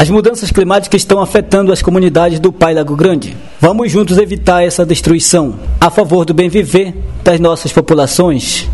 As mudanças climáticas estão afetando as comunidades do Pai Lago Grande. Vamos juntos evitar essa destruição, a favor do bem viver das nossas populações.